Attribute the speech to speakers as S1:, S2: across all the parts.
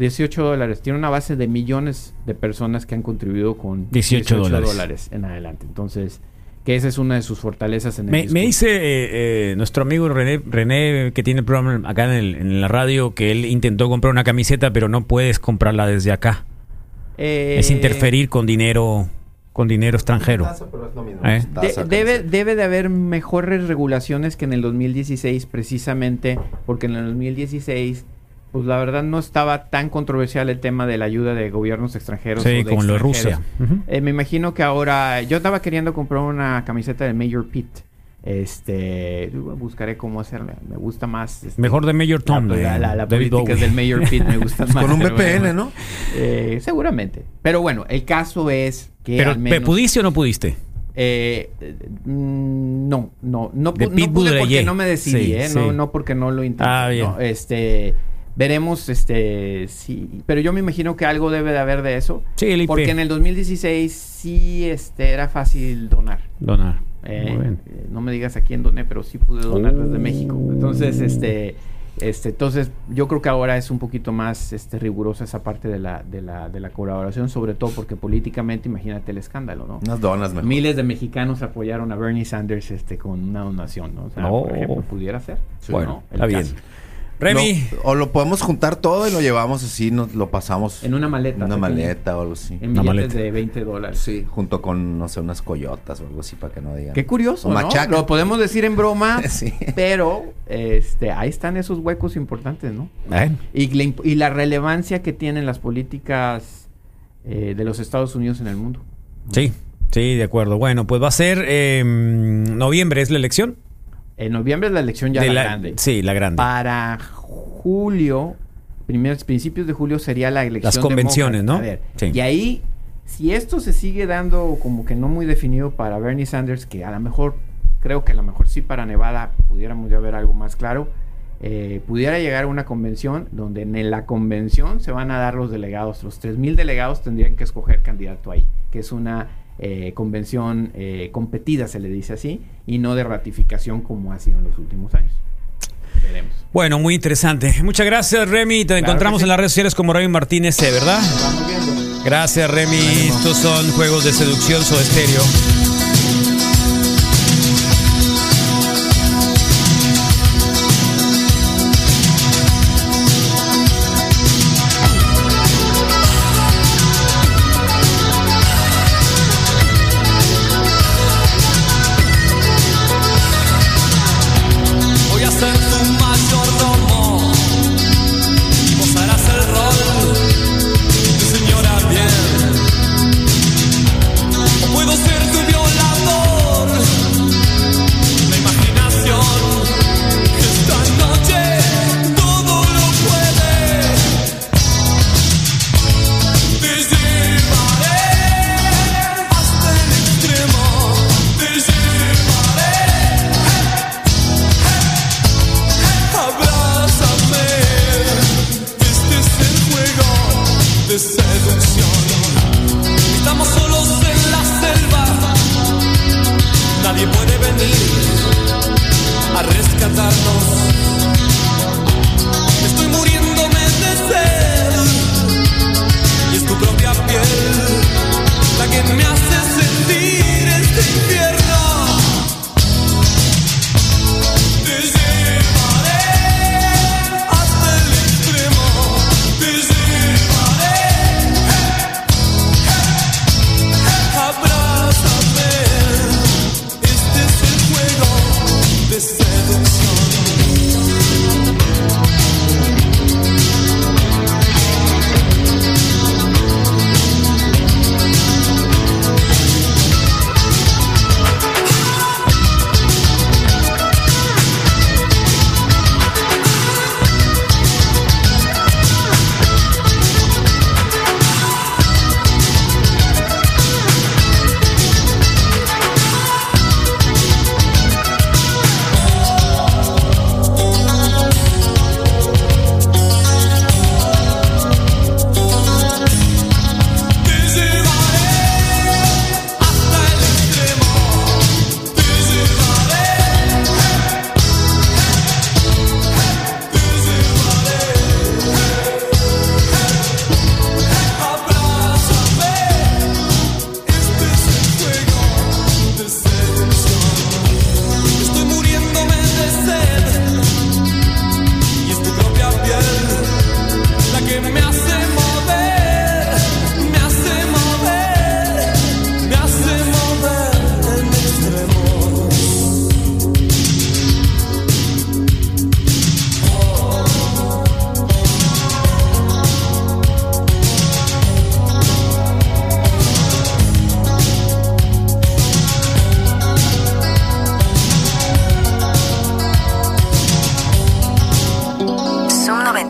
S1: 18 dólares. Tiene una base de millones de personas que han contribuido con
S2: 18 dólares.
S1: en adelante. Entonces, que esa es una de sus fortalezas en el
S2: Me, me dice eh, eh, nuestro amigo René, René, que tiene el programa acá en, el- en la radio, que él intentó comprar una camiseta, pero no puedes comprarla desde acá.
S1: Eh,
S2: Es interferir con dinero, con dinero extranjero. ¿Eh?
S1: de- debe, debe de haber mejores regulaciones que en el 2016, precisamente porque en el 2016, pues la verdad no estaba tan controversial el tema de la ayuda de gobiernos extranjeros.
S2: Sí, como lo de Rusia.
S1: Eh, me imagino que ahora, yo estaba queriendo comprar una camiseta de Mayor Pete. Este, buscaré cómo hacerla. Me gusta más. este,
S2: Mejor de Mayor Tom.
S1: La,
S2: de
S1: la, la, la
S2: David
S1: política
S2: Bowie.
S1: del Mayor Pete me gustan más.
S3: Con un VPN,
S1: bueno.
S3: ¿no?
S1: Eh, seguramente. Pero bueno, el caso es que
S2: Pero,
S1: al menos...
S2: ¿pudiste o no pudiste?
S1: Eh, mm, no, no, no,
S2: Pete
S1: no pude porque no me decidí,
S2: Sí,
S1: ¿eh?
S2: sí.
S1: No, no porque no lo intenté.
S2: Ah, bien.
S1: ¿no? Este, veremos, este, sí, pero yo me imagino que algo debe de haber de eso.
S2: Sí, el IP.
S1: Porque en el 2016 sí, este, era fácil donar.
S2: Donar.
S1: Eh,
S2: Muy bien.
S1: eh, no me digas a quién doné, pero sí pude donar desde
S2: Oh.
S1: México. Entonces, este, este, entonces yo creo que ahora es un poquito más este, rigurosa esa parte de la, de la, de la colaboración, sobre todo porque políticamente, imagínate el escándalo, ¿no?
S3: Unas donas mejor.
S1: Miles de mexicanos apoyaron a Bernie Sanders este, con una donación, ¿no? O sea,
S2: Oh.
S1: por ejemplo, pudiera ser.
S2: Bueno,
S1: ¿no?
S2: está bien. Remy,
S3: Lo- o lo podemos juntar todo y lo llevamos así, nos lo pasamos
S1: En una maleta.
S3: una
S1: pequeña,
S3: maleta o algo así.
S1: En
S2: Una
S1: billetes
S2: maleta.
S1: de 20 dólares.
S3: Sí, junto con, no sé, unas coyotas o algo así para que no digan.
S1: Qué curioso,
S3: O
S1: ¿no?
S3: machaca.
S1: Lo podemos decir en broma,
S3: Sí.
S1: pero este, ahí están esos huecos importantes, ¿no?
S2: eh,
S1: Y la, imp- y la relevancia que tienen las políticas eh, de los Estados Unidos en el mundo.
S2: sí, sí, de acuerdo. Bueno, pues va a ser eh, noviembre, ¿es la elección?
S1: En noviembre es la elección ya
S2: De
S1: la grande.
S2: Sí, la grande.
S1: Para julio, primeros principios de julio sería la elección.
S2: Las convenciones,
S1: demócrata.
S2: ¿no?
S1: A ver,
S2: Sí.
S1: Y ahí, si esto se sigue dando como que no muy definido para Bernie Sanders, que a lo mejor, creo que a lo mejor sí para Nevada pudiéramos ya ver algo más claro, eh, pudiera llegar a una convención donde en la convención se van a dar los delegados, los 3.000 delegados tendrían que escoger candidato ahí, que es una eh, convención eh, competida, se le dice así, y no de ratificación como ha sido en los últimos años. Veremos.
S2: Bueno, muy interesante. Muchas gracias, Remy. Te
S1: Claro
S2: encontramos
S1: sí.
S2: en las redes sociales como Remy Martínez, C, ¿verdad?
S1: Vamos viendo.
S2: Gracias, Remy. Estos son juegos de seducción, so estéreo.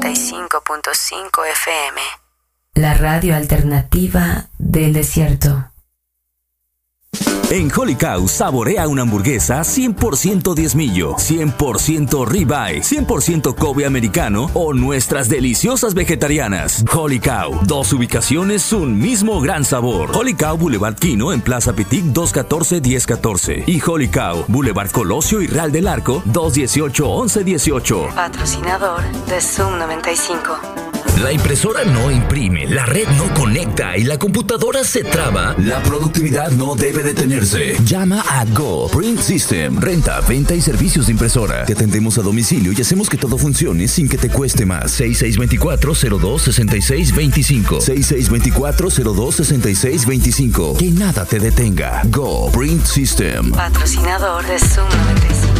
S4: 95.5
S5: FM. La radio alternativa del desierto.
S6: En Holy Cow saborea una hamburguesa 100% diezmillo, 100% ribeye, 100% Kobe americano o nuestras deliciosas vegetarianas. Holy Cow, dos ubicaciones, un mismo gran sabor. Holy Cow Boulevard Quino en Plaza Petit 214-1014 y Holy Cow Boulevard Colosio y Real del Arco 218-1118.
S5: Patrocinador de Zoom 95.
S7: La impresora no imprime, la red no conecta y la computadora se traba. La productividad no debe detenerse. Llama a Go Print System. Renta, venta y servicios de impresora. Te atendemos a domicilio y hacemos que todo funcione sin que te cueste más. 6624-026625. 6624-026625. Que nada te detenga. Go Print System.
S5: Patrocinador de Zoom 95.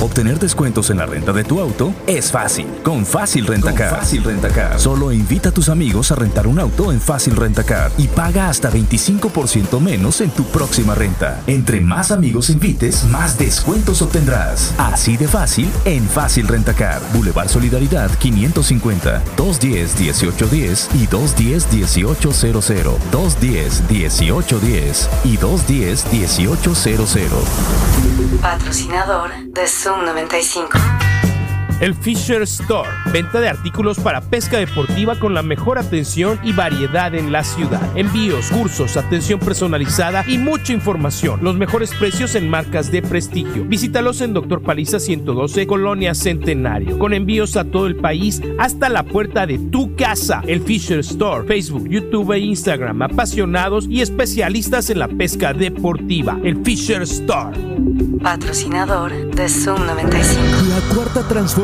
S6: Obtener descuentos en la renta de tu auto es fácil. Con Fácil Rentacar. Fácil Rentacar. Solo invita a tus amigos a rentar un auto en Fácil Rentacar y paga hasta 25% menos en tu próxima renta. Entre más amigos invites, más descuentos obtendrás. Así de fácil en Fácil Rentacar. Boulevard Solidaridad 550 210 1810 y 210 1800. 210 1810 y 210 1800.
S5: Patrocinador de Zoom 95.
S8: El Fisher Store, venta de artículos para pesca deportiva con la mejor atención y variedad en la ciudad. Envíos, cursos, atención personalizada y mucha información. Los mejores precios en marcas de prestigio. Visítalos en Doctor Paliza 112, Colonia Centenario, con envíos a todo el país hasta la puerta de tu casa. El Fisher Store, Facebook, YouTube e Instagram, apasionados y especialistas en la pesca deportiva. El Fisher Store.
S5: Patrocinador de Zoom 95.
S9: La cuarta transformación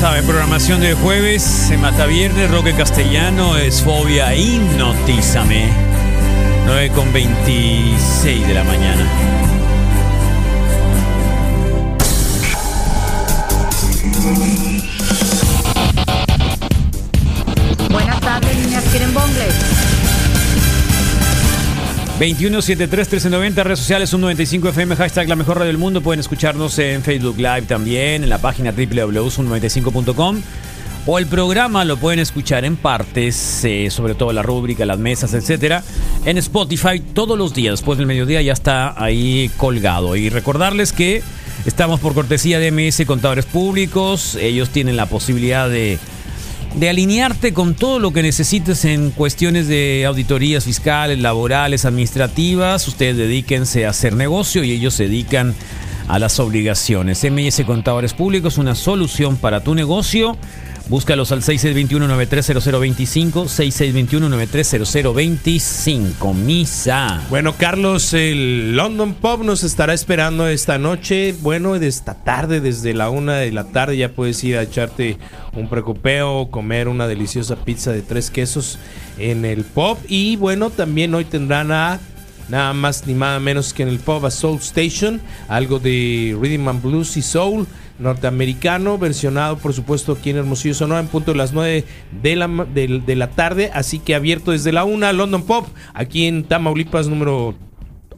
S2: Ya saben, programación de jueves, se mata viernes, roque castellano, es fobia, hipnotízame. 9 con 26 de la mañana. 2173-1390, redes sociales, un 95 FM, hashtag la mejor radio del mundo. Pueden escucharnos en Facebook Live también, en la página www.un95.com. O el programa lo pueden escuchar en partes, eh, sobre todo la rúbrica, las mesas, etcétera, en Spotify todos los días. Después del mediodía ya está ahí colgado. Y recordarles que estamos por cortesía de MS Contadores Públicos. Ellos tienen la posibilidad de de alinearte con todo lo que necesites en cuestiones de auditorías fiscales, laborales, administrativas. Ustedes dedíquense a hacer negocio y ellos se dedican a las obligaciones. MS Contadores Públicos, una solución para tu negocio. Búscalos al 6621-930025, 6621-930025. Misa.
S8: Bueno, Carlos, el London Pop nos estará esperando esta noche. Bueno, esta tarde, desde la una de la tarde, ya puedes ir a echarte un precopeo, comer una deliciosa pizza de tres quesos en el pop. Y bueno, también hoy tendrán a nada más ni nada menos que en el pub a Soul Station, algo de Rhythm and Blues y Soul norteamericano, versionado por supuesto aquí en Hermosillo Sonora en punto de las 9 de la, de, de la tarde, así que abierto desde la 1 London Pop, aquí en Tamaulipas número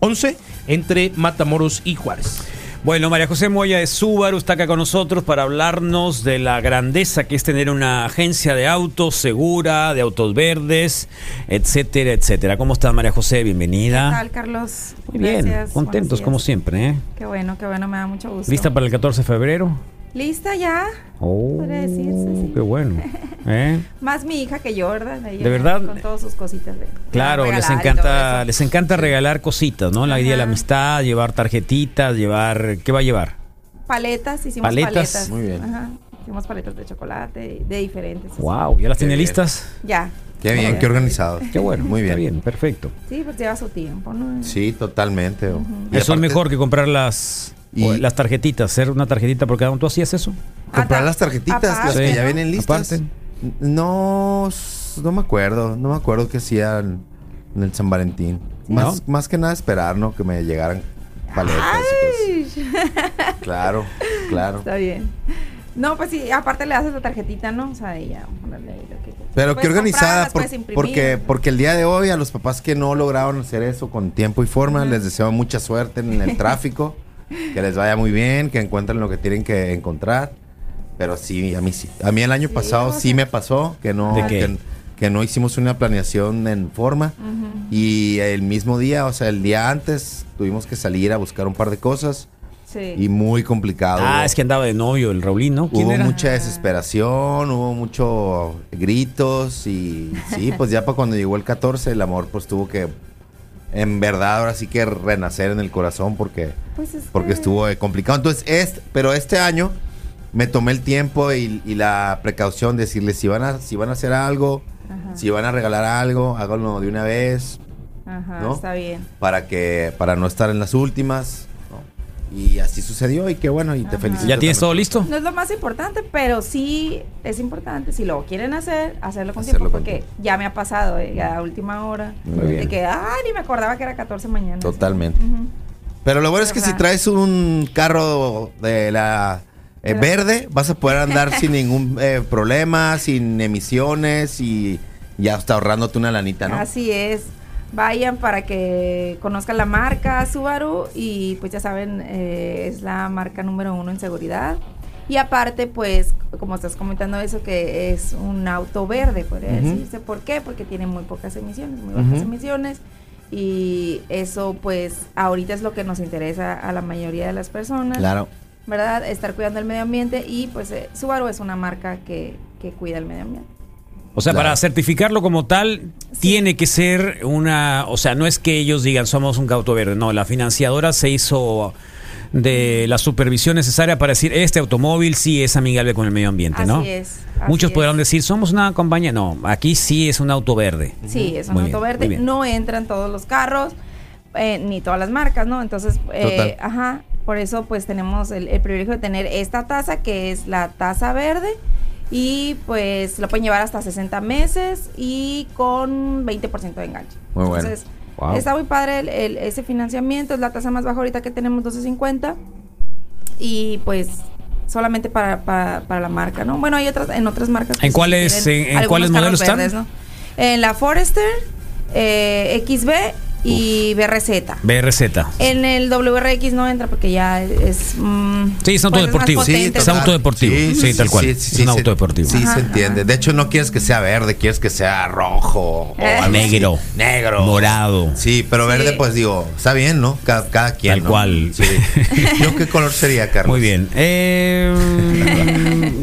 S8: 11, entre Matamoros y Juárez.
S2: Bueno, María José Moya de Subaru está acá con nosotros para hablarnos de la grandeza que es tener una agencia de autos segura, de autos verdes, etcétera, etcétera. ¿Cómo está María José? Bienvenida.
S10: ¿Qué tal, Carlos?
S2: Muy bien,
S10: Gracias,
S2: contentos como siempre, ¿eh?
S10: Qué bueno, qué bueno, me da mucho gusto.
S2: ¿Lista para el 14 de febrero?
S10: ¿Lista ya?
S2: Oh,
S10: Podría decirse, sí.
S2: qué bueno. ¿eh?
S10: Más mi hija que yo, ¿verdad? Ella
S2: ¿De verdad?
S10: Con todas sus cositas de
S2: Claro, les encanta, les encanta regalar cositas, ¿no? La idea de la amistad, llevar tarjetitas, llevar, ¿qué va a llevar?
S10: Paletas, hicimos
S2: Paletas.
S10: paletas.
S2: Muy bien.
S10: Ajá. Hicimos paletas de chocolate, de diferentes.
S2: Wow, ¿ya las
S3: Qué
S2: tiene
S3: bien.
S2: listas?
S10: Ya.
S3: Qué bien, qué organizado.
S2: Qué bueno,
S3: Muy bien.
S2: está bien, perfecto.
S10: Sí, pues lleva su tiempo, ¿no?
S3: Sí, totalmente.
S2: Eso es mejor que comprar las, o las tarjetitas, hacer una tarjetita por cada uno. ¿Tú hacías eso?
S3: Comprar las tarjetitas, las que ya vienen listas.
S2: Aparte.
S3: No, no me acuerdo. No me acuerdo qué hacían en el San Valentín. Más, más que nada esperar, ¿no? Que me llegaran paletas. y cosas. Claro, claro.
S10: Está bien. No, pues sí, aparte le haces la tarjetita, ¿no? O sea, ella, que-
S3: Pero qué organizada,
S10: comprar,
S3: por- porque, porque el día de hoy a los papás que no lograron hacer eso con tiempo y forma, les deseo mucha suerte en el tráfico, que les vaya muy bien, que encuentren lo que tienen que encontrar. Pero sí, a mí sí. A mí el año pasado
S10: o
S3: sí me pasó que no,
S2: ¿De qué?
S3: que, que no hicimos una planeación en forma. Y el mismo día, o sea, el día antes, tuvimos que salir a buscar un par de cosas.
S10: Sí.
S3: Y muy complicado.
S2: Ah, es que andaba de novio el Raulín, ¿no? ¿Quién
S3: Hubo
S2: era?
S3: mucha desesperación, hubo mucho gritos y sí, pues ya para cuando llegó el 14 el amor pues tuvo que en verdad ahora sí que renacer en el corazón porque
S10: Pues es
S3: porque
S10: que-
S3: estuvo eh, complicado. Entonces, este, pero este año me tomé el tiempo y, y la precaución de decirles si van a si van a hacer algo,
S10: Ajá.
S3: si van a regalar algo, háganlo de una vez
S10: Ajá,
S3: ¿no?
S10: está bien.
S3: para que para no estar en las últimas. Y así sucedió y qué bueno y te felicito.
S2: ¿Ya tienes
S3: también.
S2: todo listo?
S10: No es lo más importante, pero sí es importante. Si lo quieren hacer, hacerlo con
S3: Hacerlo
S10: tiempo,
S3: con
S10: porque ya me ha pasado, ¿eh? ya a última hora.
S3: Muy bien.
S10: De que, ay, ni me acordaba que era 14 mañana.
S3: Totalmente. Pero lo bueno es que
S10: Ajá.
S3: si traes un carro de la eh, verde, vas a poder andar sin ningún eh, problema, sin emisiones y ya está ahorrándote una lanita, ¿no?
S10: Así es. Vayan para que conozcan la marca Subaru y pues ya saben, eh, es la marca número uno en seguridad. Y aparte, pues, como estás comentando eso, que es un auto verde, podría decirse. ¿Por qué? Porque tiene muy pocas emisiones, muy bajas emisiones. Y eso, pues, ahorita es lo que nos interesa a la mayoría de las personas.
S3: Claro.
S10: ¿Verdad? Estar cuidando el medio ambiente y pues eh, Subaru es una marca que, que cuida el medio ambiente.
S2: O sea,
S3: Claro.
S2: para certificarlo como tal, tiene que ser una. O sea, no es que ellos digan somos un auto verde. No, la financiadora se hizo de la supervisión necesaria para decir este automóvil sí es amigable con el medio ambiente, ¿no?
S10: Así es.
S2: Muchos podrán decir somos una compañía. No, aquí sí es un auto verde.
S10: Sí, es un
S2: Muy
S10: auto
S2: bien,
S10: verde. No entran todos los carros, eh, ni todas las marcas, ¿no? Entonces, eh, ajá, Por eso pues tenemos el, el privilegio de tener esta taza que es la taza verde y pues lo pueden llevar hasta 60 meses y con 20% de enganche.
S3: Muy bueno.
S10: Entonces,
S3: Wow.
S10: está muy padre el- el- ese financiamiento, es la tasa más baja ahorita que tenemos 12.50 y pues solamente para, para, para la marca, ¿no? Bueno, hay otras en otras marcas.
S2: ¿En cuáles- en- cuáles modelos están?
S10: En la Forester, eh, XB y BRZ.
S2: BRZ.
S10: En el WRX no entra porque ya es. mm,
S2: Sí, es un auto deportivo.
S10: potente,
S2: es auto deportivo. Sí, tal cual. es un auto
S3: se-
S2: deportivo.
S3: Sí,
S10: Ajá,
S3: se entiende. De hecho, no quieres que sea verde, quieres que sea rojo o
S10: Eh.
S3: algo así.
S2: Negro.
S3: Negro.
S2: Morado.
S3: Sí, pero verde,
S10: Sí.
S3: pues digo, está bien, ¿no? Cada, cada quien.
S2: Tal
S3: ¿no?
S2: cual.
S3: Sí. ¿Yo qué color sería, Carlos?
S2: Muy bien. Eh,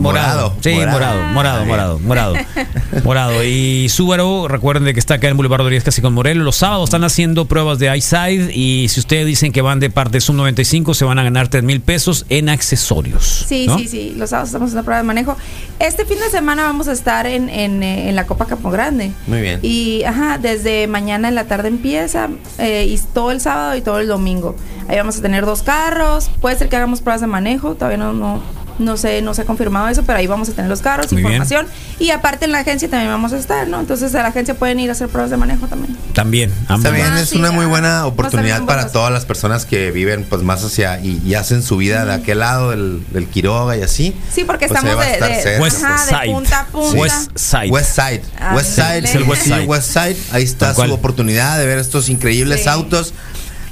S3: Morado.
S2: Sí,
S3: Morado.
S2: morado, morado, morado, morado. Morado. Y Subaru, recuerden de que está acá en Boulevard Rodríguez casi con Morelos. Los sábados están haciendo pruebas de iSide y si ustedes dicen que van de parte Sub 95 se van a ganar 3 mil pesos en accesorios.
S10: Sí,
S2: ¿no?
S10: sí, sí. Los sábados estamos haciendo prueba de manejo. Este fin de semana vamos a estar en, en, eh, en la Copa Campo Grande.
S3: Muy bien.
S10: Y, ajá, desde mañana en la tarde empieza eh, y todo el sábado y todo el domingo. Ahí vamos a tener dos carros. Puede ser que hagamos pruebas de manejo. Todavía no, no, no sé, no se ha confirmado eso, pero ahí vamos a tener los carros,
S2: Muy bien.
S10: información. Y aparte en la agencia también vamos a estar, ¿no? Entonces a la agencia pueden ir a hacer pruebas de manejo también.
S2: También. ambos.
S3: Está bien,
S10: Ah,
S3: es
S10: sí,
S3: una muy buena oportunidad para
S10: buenos.
S3: todas las personas que viven pues más hacia y, y hacen su vida de aquel lado del, del Quiroga y así.
S10: Sí, porque
S3: Pues
S10: estamos de,
S3: estar
S10: de-
S3: cerca.
S2: West
S10: ajá, de
S2: Side.
S10: punta a punta.
S2: West Side.
S3: West Side.
S10: Ah,
S3: West Side.
S10: es el West
S2: Side.
S3: West Side. Ahí está su oportunidad de ver estos increíbles
S10: Sí.
S3: autos.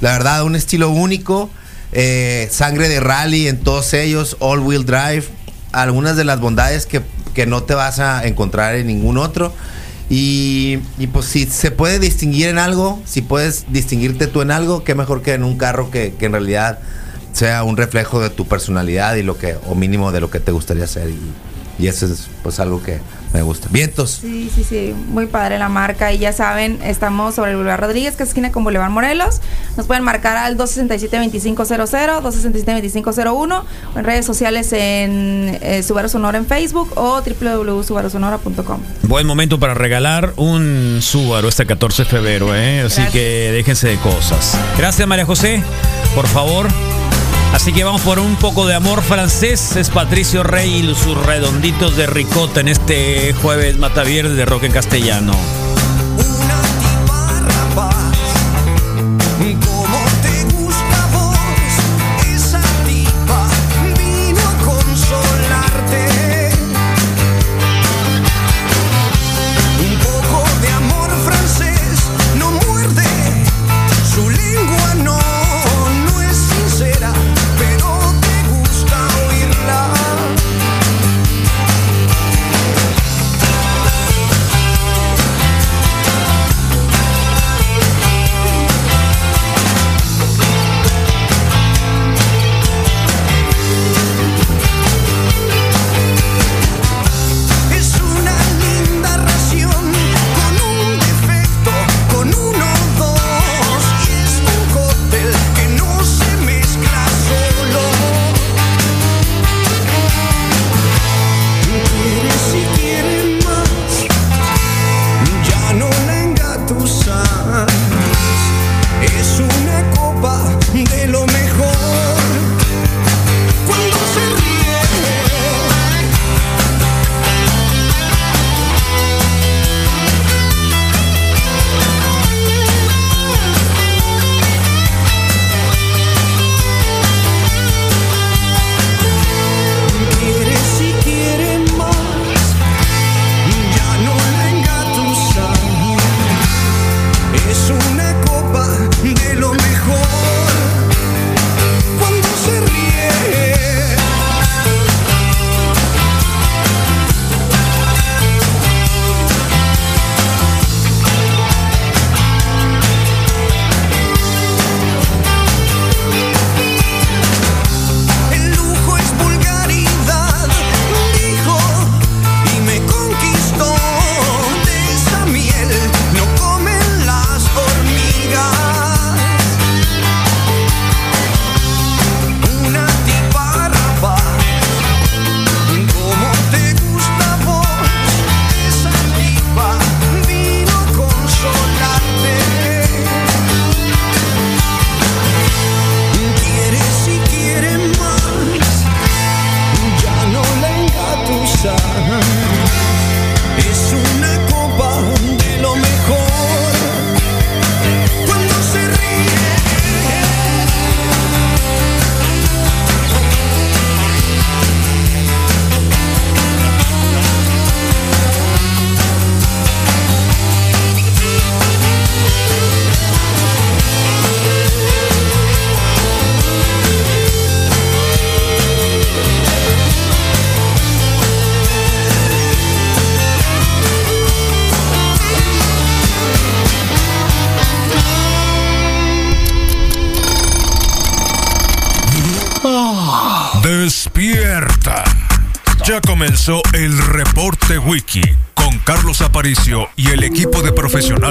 S3: La verdad, un estilo único. Eh, sangre de rally en todos ellos. All wheel drive. Algunas de las bondades que, que no te vas a encontrar en ningún otro. Y, pues si se puede distinguir en algo, si puedes distinguirte tú en algo, qué mejor que en un carro que, que en realidad sea un reflejo de tu personalidad y lo que, o mínimo de lo que te gustaría. Y, y eso es pues algo que me gusta. Vientos.
S10: Sí, sí, sí, muy padre la marca y ya saben, estamos sobre el Boulevard Rodríguez, que es esquina con Boulevard Morelos. Nos pueden marcar al 267-2500, 267-2501 o en redes sociales en eh, Subaru Sonora en Facebook o www.subarusonora.com.
S2: Buen momento para regalar un Subaru este 14 de febrero, ¿eh? Así
S10: Gracias.
S2: que déjense de cosas. Gracias, María José, por favor. Así que vamos por un poco de amor francés. Es Patricio Rey y sus redonditos de ricota en este jueves Matavierde de rock en castellano.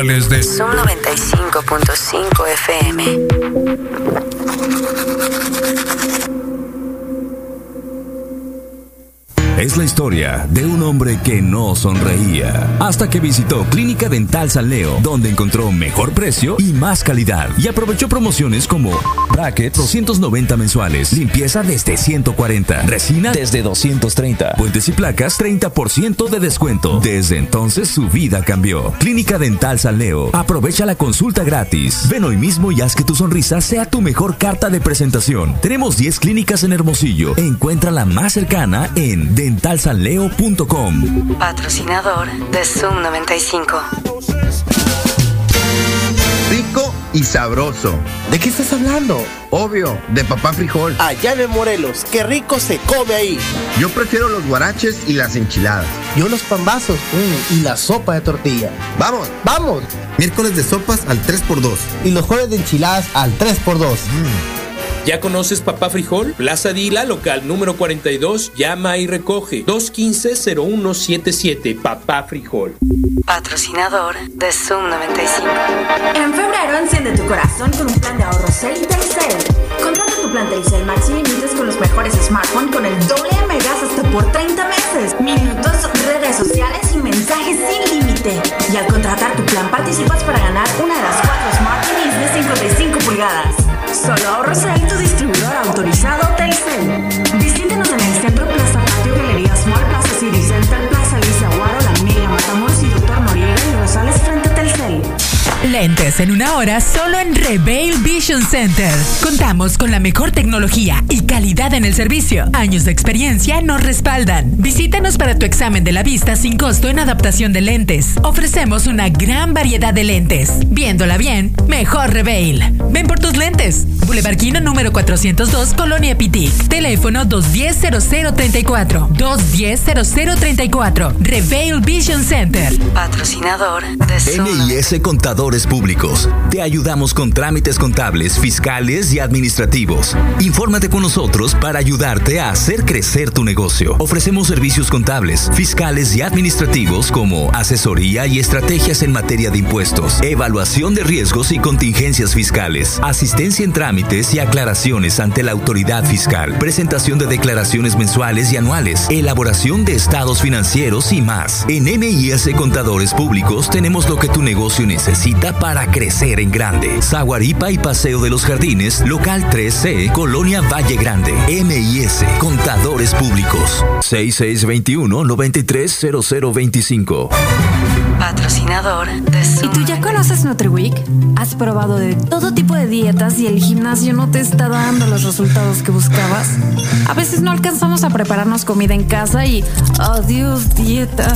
S11: Profesionales de
S5: Son 95.5
S6: que no sonreía hasta que visitó Clínica Dental San Leo, donde encontró mejor precio y más calidad y aprovechó promociones como bracket 290 mensuales, limpieza desde 140, resina desde 230, puentes y placas 30% de descuento. Desde entonces su vida cambió. Clínica Dental San Leo. Aprovecha la consulta gratis. Ven hoy mismo y haz que tu sonrisa sea tu mejor carta de presentación. Tenemos 10 clínicas en Hermosillo. Encuentra la más cercana en dentalsanleo.com.
S5: Patrocinador de Zoom 95.
S12: Rico y sabroso. ¿De qué estás hablando? Obvio, de papá frijol.
S13: Allá de Morelos, qué rico se come ahí.
S12: Yo prefiero los guaraches y las enchiladas.
S13: Yo los pambazos mm, y la sopa de tortilla.
S12: ¡Vamos!
S13: ¡Vamos!
S12: Miércoles de sopas al 3x2.
S13: Y los jueves de enchiladas al 3x2.
S8: ¿Ya conoces Papá Frijol? Plaza Dila, local número 42, llama y recoge 215-0177, Papá Frijol.
S5: Patrocinador de Zoom 95.
S14: En febrero enciende tu corazón con un plan de ahorro Cel y Telcel. Contrata tu plan Telcel Max y límites con los mejores smartphones con el doble de megas hasta por 30 meses. Minutos, redes sociales y mensajes sin límite. Y al contratar tu plan participas para ganar una de las cuatro Smart TVs de 55 pulgadas. Solo ahorro Cel, tu distribuidor autorizado Telcel. Visítenos en el centro Plaza
S15: Lentes en una hora solo en Reveal Vision Center. Contamos con la mejor tecnología y calidad en el servicio. Años de experiencia nos respaldan. Visítanos para tu examen de la vista sin costo en adaptación de lentes. Ofrecemos una gran variedad de lentes. Viéndola bien, mejor Reveal. Ven por tus lentes. Boulevard Quino número 402, Colonia Pitic. Teléfono 210-0034. 210-0034. Reveal Vision Center.
S5: Patrocinador de
S6: MIS Contadores Públicos. Te ayudamos con trámites contables, fiscales y administrativos. Infórmate con nosotros para ayudarte a hacer crecer tu negocio. Ofrecemos servicios contables, fiscales y administrativos como asesoría y estrategias en materia de impuestos, evaluación de riesgos y contingencias fiscales, asistencia en trámites y aclaraciones ante la autoridad fiscal, presentación de declaraciones mensuales y anuales, elaboración de estados financieros y más. En MIS Contadores Públicos tenemos lo que tu negocio necesita para crecer en grande. Zaguaripa y Paseo de los Jardines, local 3C, Colonia Valle Grande. MIS Contadores Públicos. 6621-930025.
S5: Patrocinador de.
S14: ¿Y tú ya conoces NutriWeek? ¿Has probado de todo tipo de dietas y el gimnasio no te está dando los resultados que buscabas? A veces no alcanzamos a prepararnos comida en casa y, adiós, dieta.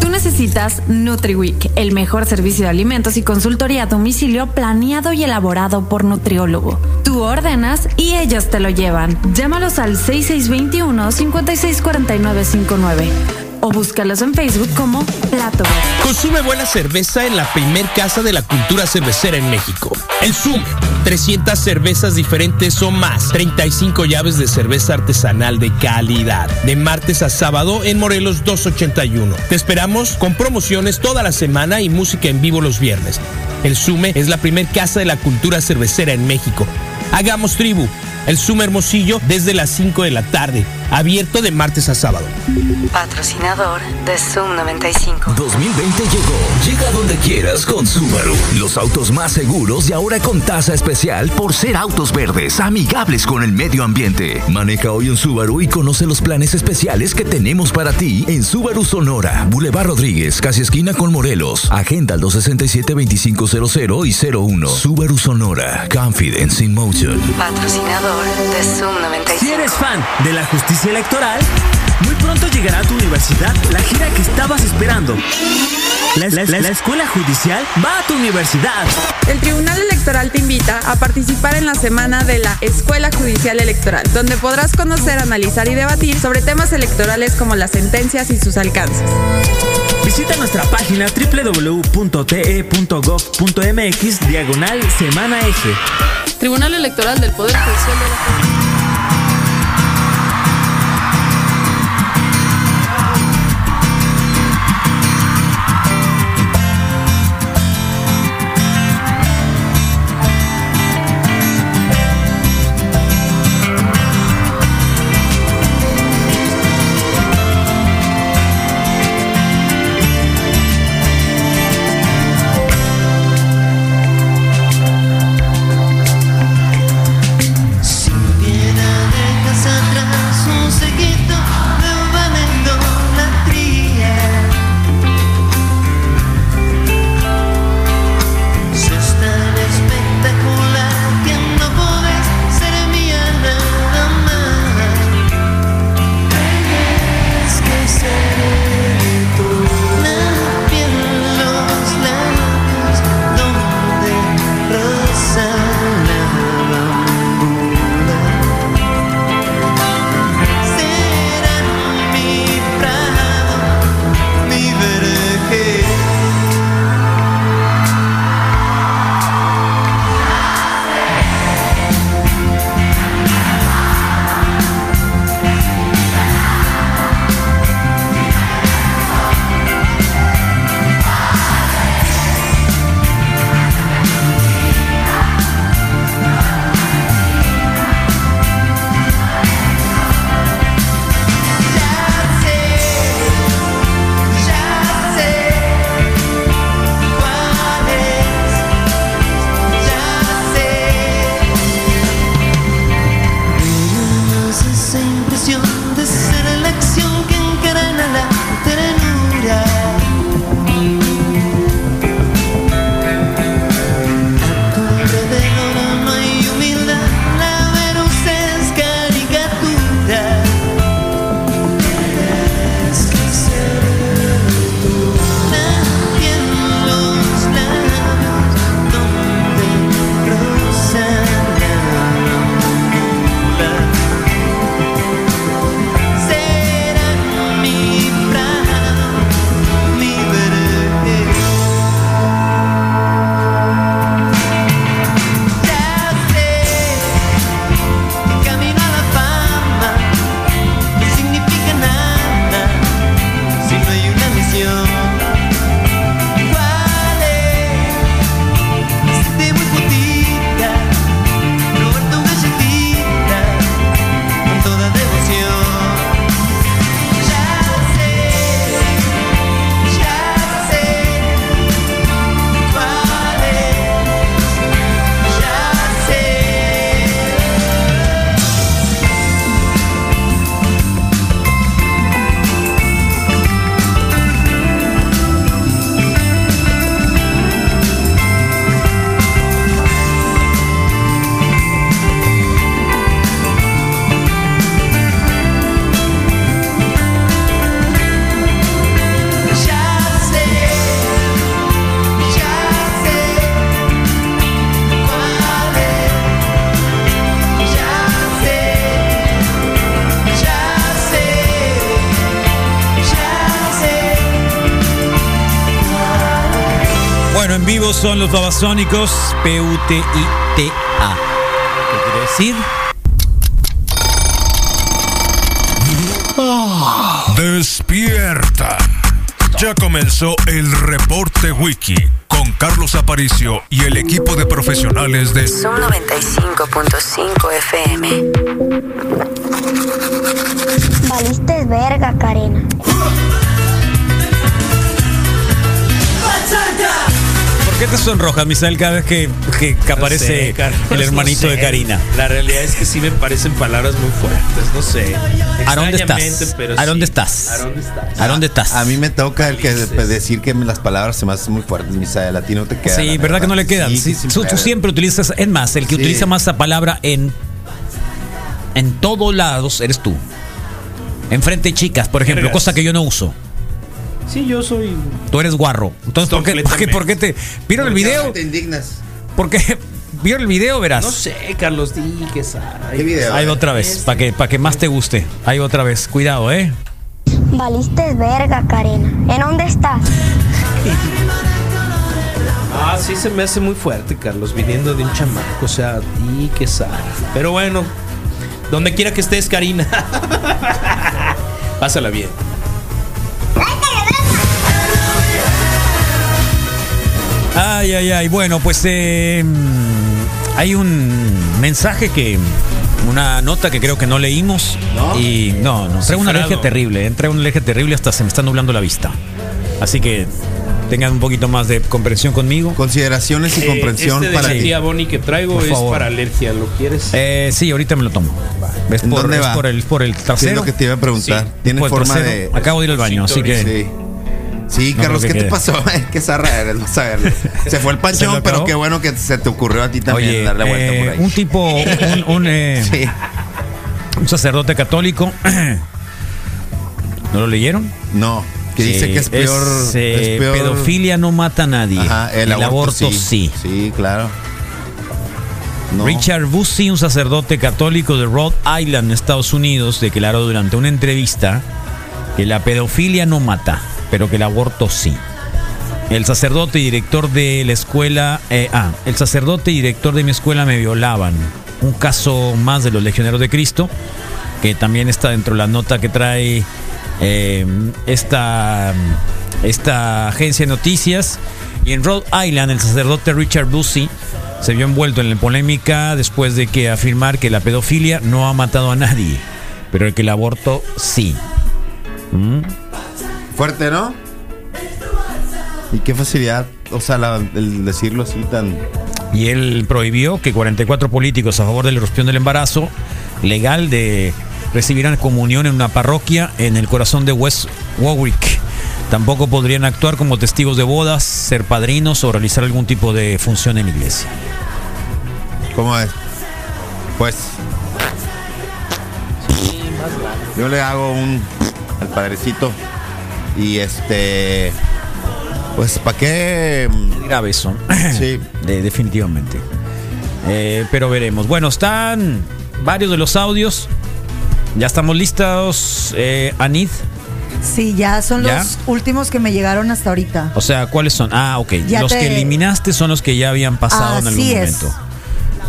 S14: Tú necesitas NutriWeek, el mejor servicio de alimentos y consultoría a domicilio planeado y elaborado por nutriólogo. Tú ordenas y ellos te lo llevan. Llámalos al 6621-564959 o búscalos en Facebook como Plato.
S8: Consume buena cerveza en la primer casa de la cultura cervecera en México. El Zoom. 300 cervezas diferentes o más. 35 llaves de cerveza artesanal de calidad. De martes a sábado en Morelos 281. Te esperamos con promociones toda la semana y música en vivo los viernes. El Sume es la primer casa de la cultura cervecera en México. Hagamos tribu. El Sume Hermosillo desde las 5 de la tarde. Abierto de martes a sábado.
S5: Patrocinador de Zoom 95.
S6: 2020 llegó. Llega donde quieras con Subaru. Los autos más seguros y ahora con tasa especial por ser autos verdes, amigables con el medio ambiente. Maneja hoy un Subaru y conoce los planes especiales que tenemos para ti en Subaru Sonora, Boulevard Rodríguez, casi esquina con Morelos. Agenda al 267-2500 y 01. Subaru Sonora. Confidence in Motion.
S5: Patrocinador de Zoom 95.
S16: Si eres fan de la justicia electoral, muy pronto llegará a tu universidad la gira que estabas esperando. La, la- la- la escuela judicial va a tu universidad.
S17: El Tribunal Electoral te invita a participar en la semana de la Escuela Judicial Electoral, donde podrás conocer, analizar y debatir sobre temas electorales como las sentencias y sus alcances.
S16: Visita nuestra página www.te.gov.mx diagonal semana eje.
S17: Tribunal Electoral del Poder Judicial de la
S2: son los babasónicos P-U-T-I-T-A. ¿Qué quiere decir?
S11: Despierta. Ya comenzó el reporte wiki con Carlos Aparicio y el equipo de profesionales de
S5: Son 95.5 FM.
S18: Valiste verga, Karina.
S2: Qué te sonrojas, Misael, cada vez que, que, que aparece
S16: No sé, Carlos,
S2: el hermanito
S16: no sé.
S2: de Karina?
S16: La realidad es que sí me parecen palabras muy fuertes, no sé.
S2: ¿A dónde estás?
S16: pero
S2: ¿A dónde
S16: sí.
S2: estás?
S16: ¿A dónde estás?
S2: ¿A dónde estás?
S3: A mí me toca el que de- decir que las palabras se me hacen muy fuertes, Misael. A ti no te queda.
S2: Sí,
S3: la
S2: ¿verdad que no le quedan?
S3: Sí,
S2: Sí,
S3: sí,
S2: tú, siempre utilizas, es más, el que
S3: Sí.
S2: utiliza más esa palabra en en todos lados eres tú. Enfrente de chicas, por ejemplo, cosa que yo no uso.
S16: Sí, yo soy.
S2: Tú eres guarro. Entonces, ¿por qué, por qué, por qué te vieron el
S3: ¿Por qué
S2: video?
S3: te indignas?
S2: Porque vieron el video, verás.
S16: No sé, Carlos, di que sabe.
S3: ¿Qué video?
S2: Ahí va otra vez, para que, más te guste. Ahí otra vez. Cuidado, ¿eh?
S18: Valiste verga, Karina. ¿En dónde estás?
S16: Ah, sí se me hace muy fuerte, Carlos, viniendo de un chamaco, o sea, di que sabe. Pero bueno, donde quiera que estés, Karina. Pásala bien.
S2: Ay, ay, ay. Bueno, pues eh, hay un mensaje que. Una nota que creo que no leímos. Y no, no. Trae una alergia terrible. ¿eh? Trae una alergia terrible hasta se me está nublando la vista. Así que tengan un poquito más de comprensión conmigo.
S3: Consideraciones y
S16: Eh,
S3: comprensión
S16: este de
S3: para
S16: la
S3: ti.
S16: Bonnie que traigo
S2: Por
S16: es
S2: favor.
S16: para alergia, ¿lo quieres?
S2: Eh, sí, ahorita me lo tomo. ¿Ves?
S3: ¿En
S2: Por,
S3: dónde
S2: es
S3: va?
S2: por el, por el
S3: ¿Qué es
S2: trasero.
S3: lo que te iba a preguntar?
S2: Sí,
S3: ¿Tiene
S2: por el
S3: forma
S2: trasero.
S3: de.
S2: Acabo de ir al baño, así que.
S3: Sí. Sí,
S2: No
S3: Carlos, ¿qué
S2: que
S3: te pasó? Qué zarra eres, vas a. Se fue el
S2: ¿Se
S3: panchón, pero qué bueno que se te ocurrió a ti también
S2: Oye,
S3: darle vuelta
S2: eh,
S3: por ahí.
S2: un tipo, un, un, eh,
S3: Sí.
S2: un sacerdote católico. ¿No lo leyeron?
S3: No, que dice que es peor.
S2: eh,
S3: es peor-
S2: Pedofilia no mata a nadie.
S3: Ajá, el, aborto, sí.
S2: sí.
S3: Sí, claro. No.
S2: Richard Busey, un sacerdote católico de Rhode Island, Estados Unidos, declaró durante una entrevista que la pedofilia no mata, pero que el aborto sí. El sacerdote y director de la escuela, eh, ah, el sacerdote y director de mi escuela me violaban. Un caso más de los legioneros de Cristo, que también está dentro de la nota que trae eh, esta, esta agencia de noticias. Y en Rhode Island, el sacerdote Richard Busey se vio envuelto en la polémica después de que afirmar que la pedofilia no ha matado a nadie, pero que el aborto sí. ¿Mm?
S3: Fuerte, ¿no? Y qué facilidad, o sea, la- el decirlo así tan.
S2: Y él prohibió que 44 políticos a favor de la interrupción del embarazo legal de recibieran comunión en una parroquia en el corazón de West Warwick. Tampoco podrían actuar como testigos de bodas, ser padrinos o realizar algún tipo de función en la iglesia.
S3: ¿Cómo es? Pues. Yo le hago un. al padrecito. Y este. Pues, ¿para qué?
S2: Grave eso.
S3: Sí.
S2: De- definitivamente. Eh, pero veremos. Bueno, están varios de los audios. Ya estamos listos, eh, Anid.
S19: Sí, ya son
S2: ¿Ya?
S19: los últimos que me llegaron hasta ahorita.
S2: O sea, ¿cuáles son? Ah, ok.
S19: Ya
S2: los
S19: te-
S2: que eliminaste son los que ya habían pasado en algún
S19: Así es.
S2: momento.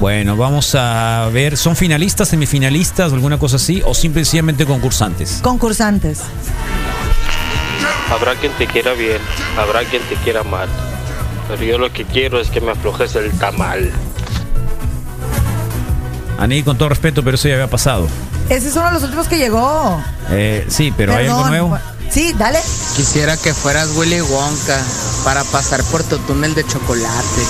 S2: Bueno, vamos a ver. ¿Son finalistas, semifinalistas, alguna cosa así? ¿O simplemente concursantes?
S19: Concursantes.
S20: Habrá quien te quiera bien, habrá quien te quiera mal. Pero yo lo que quiero es que me aflojes el tamal.
S2: Anid, con todo respeto, pero eso ya había pasado.
S19: Ese es uno de los últimos que llegó.
S2: Eh, sí, pero ¿hay algo nuevo?
S19: Sí, dale.
S21: Quisiera que fueras Willy Wonka para pasar por tu túnel de chocolate.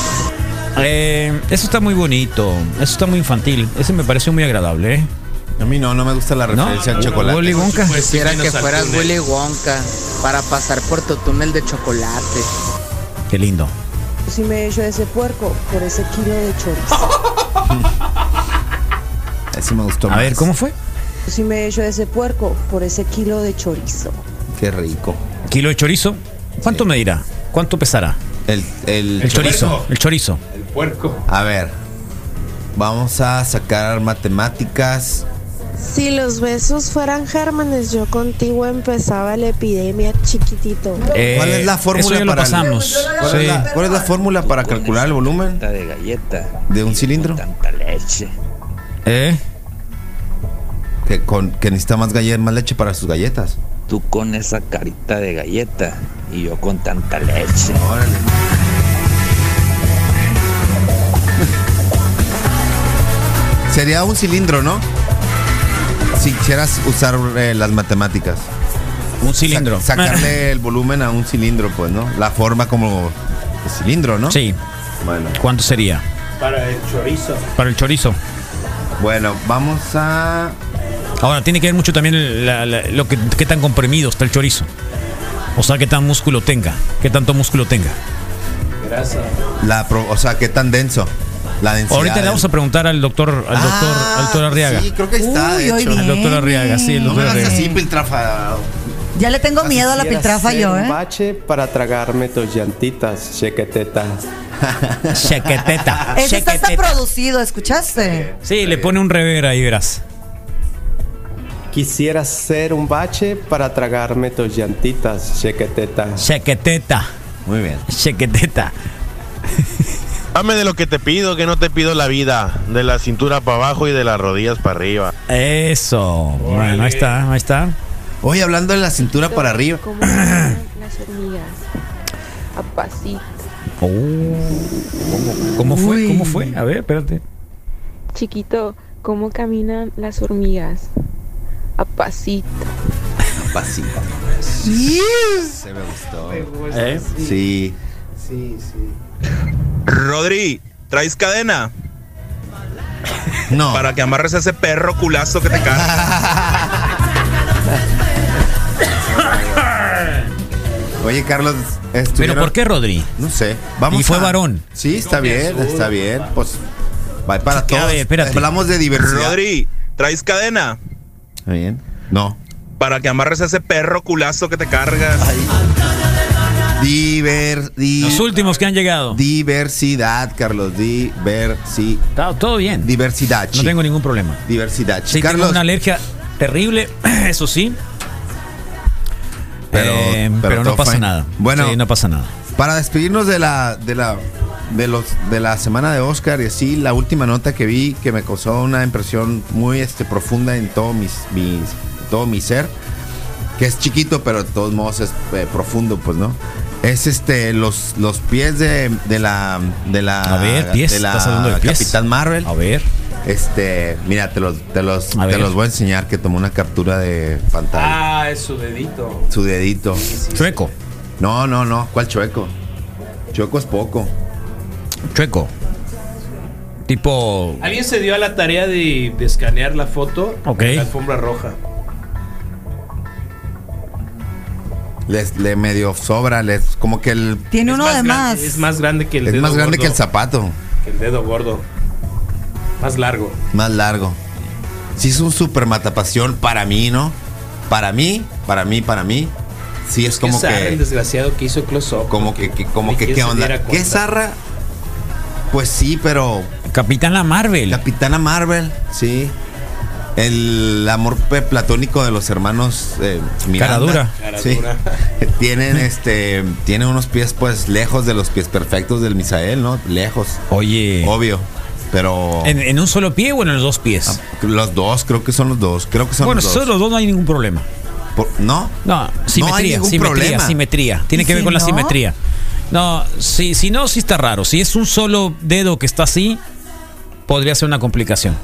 S2: Eh, eso está muy bonito. Eso está muy infantil. Ese me pareció muy agradable, ¿eh?
S3: A mí no, no me gusta la referencia al chocolate.
S2: Willy Wonka.
S21: Quisiera que fueras. Willy Wonka para pasar por tu túnel de chocolate.
S2: Qué lindo.
S22: Si me echo ese puerco por ese kilo de chorizo.
S3: Ese me gustó
S2: A
S3: más.
S2: ver, ¿cómo fue?
S22: Si me echo ese puerco por ese kilo de chorizo.
S3: Qué rico.
S2: Kilo de chorizo. ¿Cuánto me dirá? ¿Cuánto pesará?
S3: El, el,
S2: El chorizo. El chorizo.
S20: El puerco.
S3: A ver. Vamos a sacar matemáticas.
S22: Si los besos fueran gérmenes, yo contigo empezaba la epidemia chiquitito.
S2: Eh,
S3: ¿Cuál es la fórmula para el-
S2: pasamos.
S3: ¿Cuál,
S2: Sí.
S3: es la, cuál es la fórmula para calcular el volumen
S21: de galleta.
S3: de un cilindro?
S21: Tanta leche.
S2: ¿Eh?
S3: Que, con, que necesita más, galle- más leche para sus galletas.
S21: Tú con esa carita de galleta y yo con tanta leche.
S3: Sería un cilindro, ¿no? Si quisieras usar eh, las matemáticas.
S2: Un cilindro.
S3: Sa- sacarle el volumen a un cilindro, pues, ¿no? La forma como de cilindro, ¿no?
S2: Sí.
S3: Bueno.
S2: ¿Cuánto sería?
S8: Para el chorizo.
S2: Para el chorizo.
S3: Bueno, vamos a.
S2: Ahora, tiene que ver mucho también el- la- la- lo que qué tan comprimido está el chorizo. O sea, qué tan músculo tenga. Qué tanto músculo tenga.
S8: Grasa.
S3: La o sea, qué tan denso. La densidad.
S2: Ahorita le vamos a preguntar al doctor, al doctor,
S3: Ah,
S2: al doctor Arriaga.
S3: Sí, creo que ahí está. de
S19: Uy, hoy
S3: hecho.
S2: Al doctor Arriaga, sí, el
S3: No me
S2: doctor
S3: hagas
S2: Arriaga.
S3: así, piltrafa.
S19: Ya le tengo miedo a la piltrafa yo,
S23: un
S19: ¿eh?
S23: bache para tragarme tus llantitas, chequeteta.
S2: Chequeteta.
S19: Ese está producido, ¿escuchaste?
S2: Sí, le pone un rever ahí, verás.
S23: Quisiera ser un bache para tragarme tus llantitas, chequeteta.
S2: Chequeteta.
S3: Muy bien.
S2: Chequeteta.
S24: Dame de lo que te pido, que no te pido la vida. De la cintura para abajo y de las rodillas para arriba.
S2: Eso. Bueno, ahí está, ahí está.
S3: Oye, hablando de la cintura para arriba.
S22: ¿Cómo caminan las hormigas? A pasito.
S2: Oh. ¿Cómo, cómo fue? ¿Cómo fue? A ver, espérate.
S22: Chiquito, ¿cómo caminan las hormigas? A pasito.
S3: Pasito. Se me gustó.
S2: ¿Eh?
S3: Sí.
S23: Sí, sí.
S24: Rodri, ¿traes cadena?
S3: No.
S24: Para que amarres a ese perro culazo que te cae.
S3: Oye, Carlos.
S2: ¿Pero por qué, Rodri?
S3: No sé. Vamos
S2: Y fue
S3: a-
S2: varón.
S3: Sí, está bien, está bien. Pues va para
S2: A
S3: todos.
S2: ver, espérate.
S3: Hablamos de diversidad.
S24: Rodri, ¿traes cadena?
S3: Está bien. No.
S24: Para que amarres a ese perro culazo que te cargas.
S3: Diver, di-
S2: Los últimos que han llegado.
S3: diversidad, Carlos. Diversidad.
S2: Todo bien.
S3: Diversidad.
S2: No tengo ningún problema.
S3: Diversidad.
S2: Sí,
S3: Carlos,
S2: tengo una alergia terrible, eso sí.
S3: Pero-
S2: Eh,
S3: pero
S2: pero, no pasa
S3: fine.
S2: nada.
S3: Bueno.
S2: Sí, no pasa nada.
S3: para despedirnos de la de la de los de la semana de Oscar y así la última nota que vi que me causó una impresión muy este profunda en todo mis, mis todo mi ser que es chiquito pero de todos modos es eh, profundo pues no es este los los pies de, de la de la
S2: A ver, pies,
S3: de la
S2: ¿estás hablando de pies?
S3: Capitán Marvel
S2: A ver.
S3: este mira te los te los
S2: A
S3: te
S2: ver.
S3: los voy a enseñar que tomó una captura de pantalla
S8: Ah, es su dedito.
S3: su dedito
S2: Chueco.
S3: no no no cuál chueco chueco es poco
S2: Chueco. Tipo.
S8: Alguien se dio a la tarea de, de escanear la foto
S2: Ok.
S8: la alfombra roja.
S3: Les le medio sobra, les como que el
S19: Tiene
S8: Es
S19: uno
S8: más
S19: de
S8: grande-
S19: más.
S8: Es más grande que el
S3: es
S8: dedo
S3: más grande
S8: gordo,
S3: que el zapato,
S8: que el dedo gordo. Más largo.
S3: más largo. Sí es un super matapasión para mí, ¿no? Para mí, para mí, para mí. Sí es como
S8: ¿Qué zarra el
S3: que
S8: desgraciado que hizo close up.
S3: como que, que- como que qué onda. ¿Qué zarra? Pues sí, pero
S2: Capitana Marvel.
S3: Capitana Marvel, sí. El amor platónico de los hermanos eh, Miranda.
S2: Caradura.
S3: Sí.
S8: Caradura.
S3: Tienen este tienen unos pies pues lejos de los pies perfectos del Misael, ¿no? Lejos.
S2: Oye.
S3: Obvio. Pero
S2: ¿En, en un solo pie o en los dos pies?
S3: los dos, creo que son los dos. Creo que son
S2: bueno,
S3: los dos.
S2: son los dos no hay ningún problema.
S3: Por- ¿No?
S2: No, simetría,
S3: ningún
S2: simetría,
S3: problema.
S2: simetría. Tiene
S19: ¿Y
S2: que ver
S19: si
S2: con la
S19: no?
S2: simetría. No, si, si no, sí está raro. Si es un solo dedo que está así, podría ser una complicación.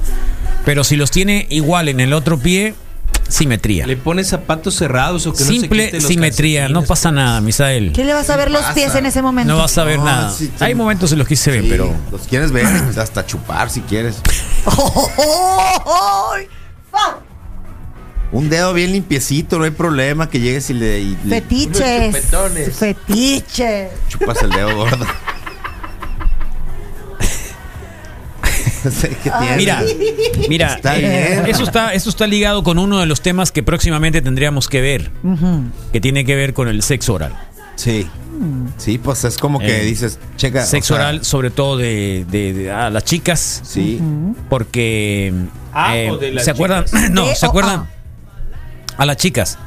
S2: Pero si los tiene igual en el otro pie, simetría.
S8: Le pone zapatos cerrados o que no se
S2: Simple
S8: los
S2: simetría, no pasa
S8: pues.
S2: nada, Misael.
S19: ¿Qué le vas a ver los pies en ese momento?
S2: No vas a ver
S3: No,
S2: nada.
S3: sí.
S2: Hay momentos en los que se ven,
S3: Sí,
S2: pero
S3: los quieres ver, hasta chupar si quieres. Un dedo bien limpiecito, no hay problema que llegues y le, y le
S19: Fetiches. Fetiches.
S3: chupas el dedo gordo. Tiene.
S2: Mira, mira,
S3: Está
S2: eh,
S3: bien.
S2: eso está, eso está ligado con uno de los temas que próximamente tendríamos que ver, que tiene que ver con el sexo oral.
S3: Sí. Sí, pues es como que
S2: Eh,
S3: dices, checa.
S2: Sexo
S3: o sea,
S2: oral, sobre todo de, de- de- a las chicas.
S3: Sí.
S2: Porque.
S8: Ah,
S2: eh,
S8: o de las
S2: ¿Se acuerdan?
S8: chicas.
S2: No, ¿se
S19: o
S2: acuerdan? A las chicas.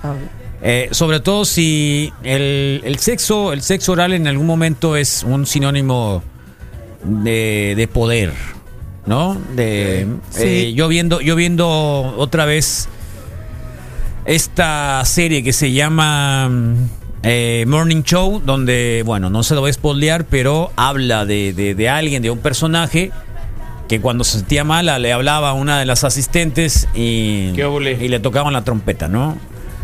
S2: Eh, sobre todo si el, el sexo, el sexo oral en algún momento es un sinónimo de, de poder, ¿no? De,
S19: Sí.
S2: eh, yo viendo, yo viendo otra vez esta serie que se llama mm, eh, Morning Show, donde, bueno, no se lo voy a spoilear, pero habla de, de- de alguien, de un personaje que cuando se sentía mala le hablaba a una de las asistentes y, y le tocaban la trompeta, ¿no?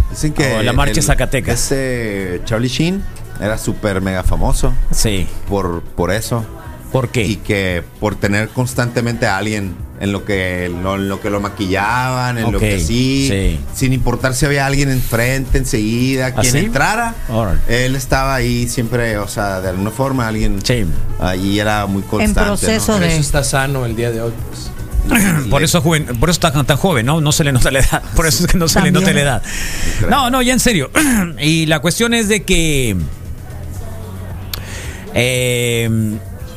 S3: Dicen que.
S2: O la marcha
S3: el-
S2: Zacatecas.
S3: Este Charlie Sheen era súper mega famoso.
S2: Sí.
S3: Por, por eso.
S2: ¿Por qué?
S3: Y que por tener constantemente a alguien en lo que lo, en lo que lo maquillaban, en lo que sí,
S2: sí.
S3: sin importar si había alguien enfrente enseguida, quien
S2: ¿Ah, sí?
S3: entrara,
S2: Órale.
S3: él estaba ahí siempre, o sea, de alguna forma alguien ahí era muy constante. ¿no?
S23: Por eso está sano el día de hoy. pues.
S2: Por eso joven, por eso está tan joven, ¿no? No se le nota la edad. Por eso es que no se le nota la edad. No, no, ya en serio. Y la cuestión es de que eh,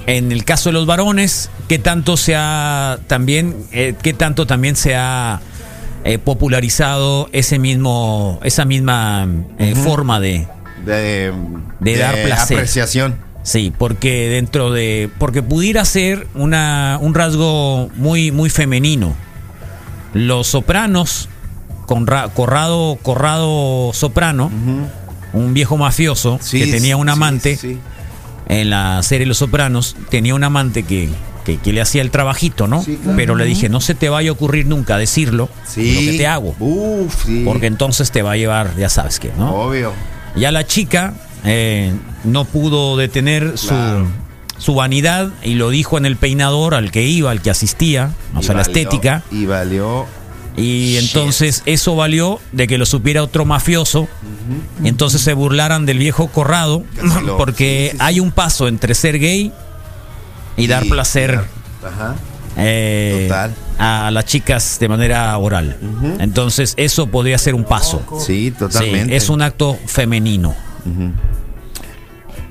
S2: en el caso de los varones, ¿qué tanto se ha también, eh, qué tanto también se ha eh, popularizado ese mismo, esa misma eh, forma de,
S3: de,
S2: de dar placer.
S3: apreciación.
S2: Sí, porque dentro de. Porque pudiera ser una, un rasgo muy, muy femenino. Los sopranos, Conra- Corrado, Corrado Soprano, un viejo mafioso que tenía un
S3: sí,
S2: amante
S3: sí.
S2: En la serie Los Sopranos, tenía un amante que, que, que le hacía el trabajito, ¿no?
S3: Sí, claro.
S2: Pero le dije, no se te vaya a ocurrir nunca decirlo
S3: Sí.
S2: lo que te hago.
S3: Uf, sí.
S2: Porque entonces te va a llevar, ya sabes qué, ¿no?
S3: Obvio.
S2: Ya la chica eh, no pudo detener su,
S3: Claro.
S2: su vanidad y lo dijo en el peinador al que iba, al que asistía, o
S3: Y
S2: sea, la estética.
S3: Y valió.
S2: Y entonces eso valió de que lo supiera otro mafioso. Y entonces se burlaran del viejo Corrado.
S3: lo-
S2: Porque hay un paso entre ser gay y dar placer
S3: Ajá.
S2: eh, a las chicas de manera oral. Entonces eso podría ser un paso.
S3: Sí, totalmente.
S2: Sí, es un acto femenino.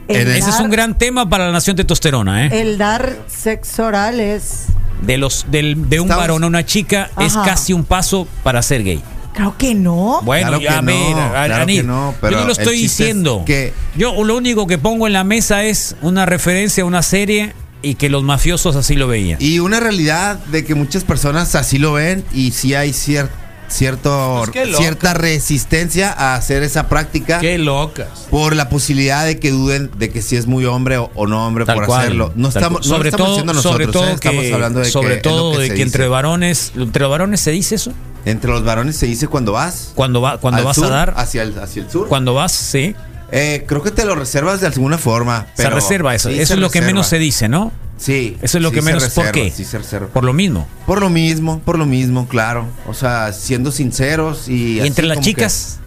S2: Ese es un gran tema para la nación testosterona, ¿eh?
S19: El dar sexo oral es.
S2: De los del, de un
S19: Estamos-
S2: varón a una chica es casi un paso para ser gay.
S19: Creo que no.
S2: Bueno,
S3: Claro
S2: ya
S3: que
S2: a ver,
S3: no,
S2: a-
S3: claro
S2: Anit,
S3: que no, pero
S2: yo no lo estoy
S3: es
S2: diciendo.
S3: que-
S2: Yo lo único que pongo en la mesa es una referencia a una serie y que los mafiosos así lo veían.
S3: Y una realidad de que muchas personas así lo ven y sí hay cier- cierto,
S8: Pues
S3: cierta resistencia a hacer esa práctica.
S8: Qué locas.
S3: Por la posibilidad de que duden de que si es muy hombre o, o no hombre
S2: Tal
S3: por
S2: cual.
S3: hacerlo. No
S2: Tal
S3: estamos, no
S2: sobre
S3: estamos
S2: todo,
S3: diciendo nosotros,
S2: sobre todo
S3: ¿eh? estamos
S2: que,
S3: hablando de
S2: sobre
S3: que
S2: todo
S3: que
S2: de que entre varones, entre varones se dice eso.
S3: Entre los varones se dice cuando vas.
S2: Cuando va, cuando vas
S3: sur,
S2: a dar,
S3: Hacia el, hacia el sur.
S2: cuando vas, sí.
S3: Eh, creo que te lo reservas de alguna forma.
S2: se
S3: pero
S2: reserva eso.
S3: sí
S2: eso
S3: se
S2: es lo que menos se dice, ¿no?
S3: Sí.
S2: Eso es lo
S3: sí
S2: que
S3: se
S2: menos. ¿Por
S3: reserva,
S2: qué?
S3: sí se reserva.
S2: Por lo mismo.
S3: Por lo mismo, por lo mismo, claro. O sea, siendo sinceros y.
S2: ¿Y
S3: así
S2: entre las
S3: como que-
S2: chicas?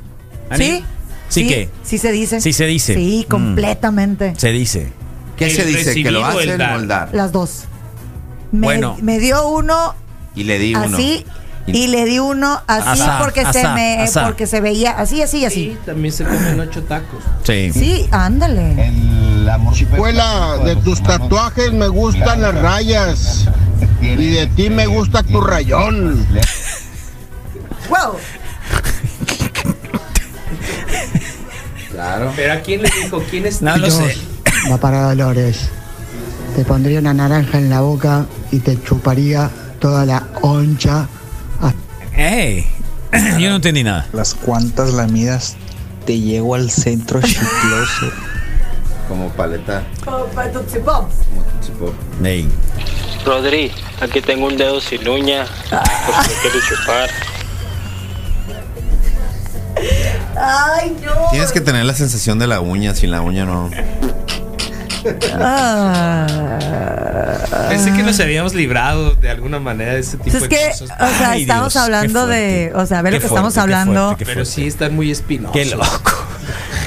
S19: Sí.
S2: ¿Sí qué?
S19: Sí se dice.
S2: Sí se dice.
S19: Sí,
S2: Mm.
S19: completamente.
S2: Se dice.
S3: ¿Qué se dice? ¿Que lo hacen o el dar?
S19: Las dos. Me,
S2: Bueno.
S19: me dio uno
S3: Y le di uno.
S19: así y le di uno así
S2: Asá,
S19: porque se me
S2: asá.
S19: porque se veía así así así.
S23: También se comen ocho tacos.
S2: Sí.
S19: Sí, ándale.
S25: Chicuela, de tus tatuajes me gustan las rayas. Y de ti me gusta tu rayón.
S19: Wow.
S3: Claro.
S23: Pero ¿a quién le dijo? ¿Quién es?
S2: No lo sé.
S26: Va para Dolores. Te pondría una naranja en la boca y te chuparía toda la oncha.
S2: ¡Ey! Yo no entendí nada.
S27: Las cuantas lamidas te llego al centro chicloso.
S3: Como paleta.
S2: Ey.
S20: Rodri, aquí tengo un dedo sin uña. Por si me quieres chupar.
S19: Ay, no.
S3: Tienes que tener la sensación de la uña, sin la uña no.
S19: Ah.
S23: Pensé que nos habíamos librado de alguna manera de ese tipo
S19: Pues es
S23: de
S19: que,
S23: cosas.
S19: o sea,
S23: Ay,
S19: estamos
S23: Dios,
S19: hablando de, o sea, ve lo
S23: Qué
S19: que
S23: fuerte,
S19: estamos
S23: qué
S19: hablando.
S23: fuerte, qué Pero sí están muy espinosos.
S2: Qué loco.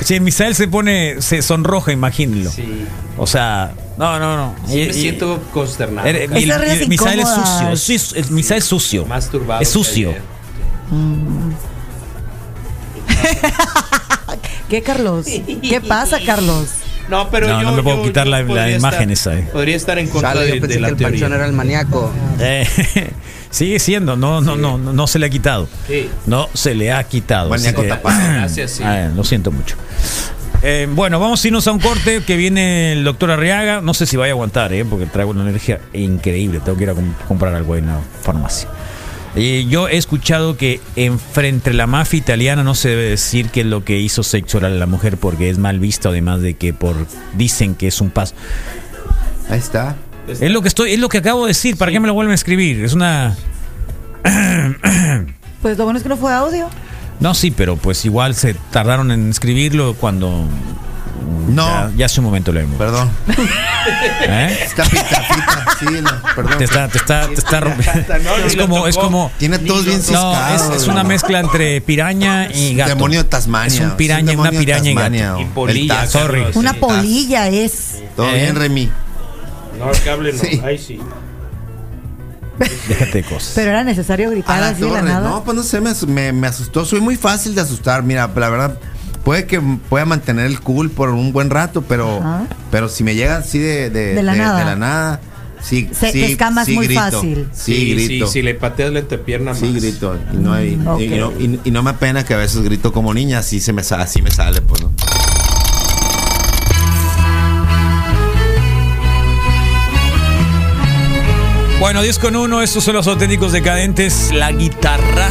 S2: Sí, Misael se pone, se sonroja, imagínenlo.
S23: Sí.
S2: O sea, no, no, no.
S23: Sí, me siento consternado.
S2: Mi- Misael es sucio. Sí, es- Misael es sucio.
S23: Masturbado
S2: Es sucio.
S23: ayer.
S19: ¿Qué, Carlos? ¿Qué pasa, Carlos?
S8: No, pero
S28: no,
S8: yo,
S28: no me puedo
S8: yo-
S28: quitar
S8: yo
S28: la, imagen
S8: estar-
S28: esa. eh.
S8: Podría estar en contra
S13: Chale,
S8: de,
S13: yo
S8: de la
S13: que el
S8: teoría.
S13: panchón era el maníaco.
S28: Eh, sigue siendo, no, no, no, no, no se le ha quitado.
S8: Sí.
S28: No se le ha quitado.
S3: Maníaco
S28: que-
S3: tapado.
S8: Gracias, sí.
S28: Ah, lo siento mucho. Eh, bueno, vamos a irnos a un corte que viene el doctor Arriaga. No sé si vaya a aguantar, eh, porque traigo una energía increíble. Tengo que ir a com- comprar algo en la farmacia. Y yo he escuchado que en frente a la mafia italiana no se debe decir que es lo que hizo sexo oral a la mujer porque es mal visto, además de que por dicen que es un paso.
S3: Ahí está.
S28: Es lo que estoy, es lo que acabo de decir. ¿Para qué me lo vuelven a escribir? Es una.
S19: Pues lo bueno es que no fue audio.
S28: No, sí, pero pues igual se tardaron en escribirlo cuando.
S3: No.
S28: Ya, ya hace un momento lo hemos.
S3: Perdón.
S28: ¿Eh?
S3: Está pita, pita. Sí, no, perdón.
S28: Te está, te está, te está rompiendo. Es como, es como.
S3: Tiene todos bien
S28: No,
S3: ciscados.
S28: es, es una mezcla entre piraña y gato.
S3: Demonio de Tasmania.
S28: Es un piraña,
S3: Es un
S28: una
S3: demonio de
S28: piraña y
S3: Tasmania,
S28: gato.
S3: o
S8: Y polilla,
S3: tazo.
S28: sorry.
S19: Una polilla es.
S3: Todo
S28: ¿Eh?
S3: bien, Remy.
S8: No, el cable no.
S3: Sí.
S8: Ahí sí.
S28: Déjate de cosas.
S19: Pero era necesario gritar
S3: A la
S19: así de la
S3: torre.
S19: nada.
S3: No, pues no sé, me, me, me asustó. Soy muy fácil de asustar. Mira, la verdad, puede que pueda mantener el cool por un buen rato, pero,
S19: Ajá.
S3: pero si me llega así de, de,
S19: De la nada.
S3: de la nada, sí,
S19: Se-
S3: sí,
S19: escamas
S3: sí
S19: muy
S3: grito.
S19: fácil.
S3: Sí,
S8: Sí,
S3: grito.
S8: sí, si le pateas la entrepierna
S3: Sí,
S8: más.
S3: grito. Y no, hay-
S19: Mm, ok.
S3: y, no, y- y no me apena que a veces grito como niña, así, se me, así me sale, pues, ¿no?
S28: Bueno, 10 con 1, estos son los auténticos decadentes. La guitarra.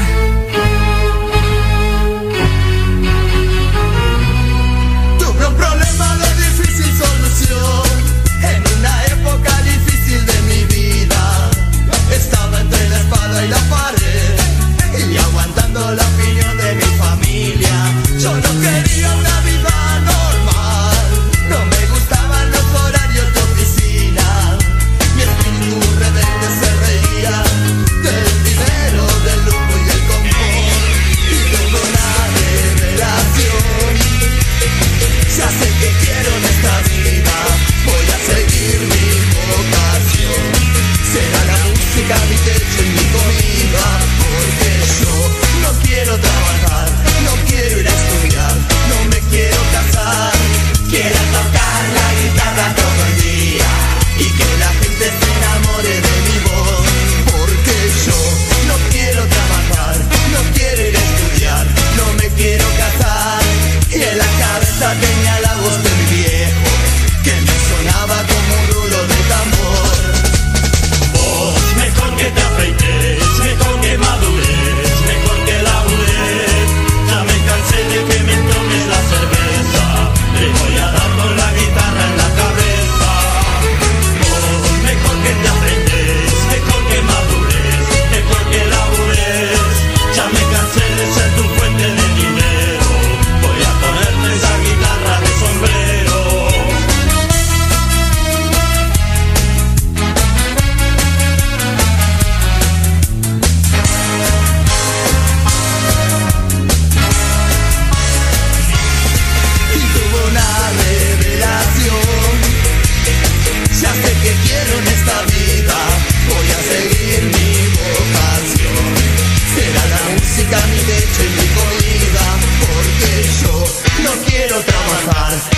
S29: product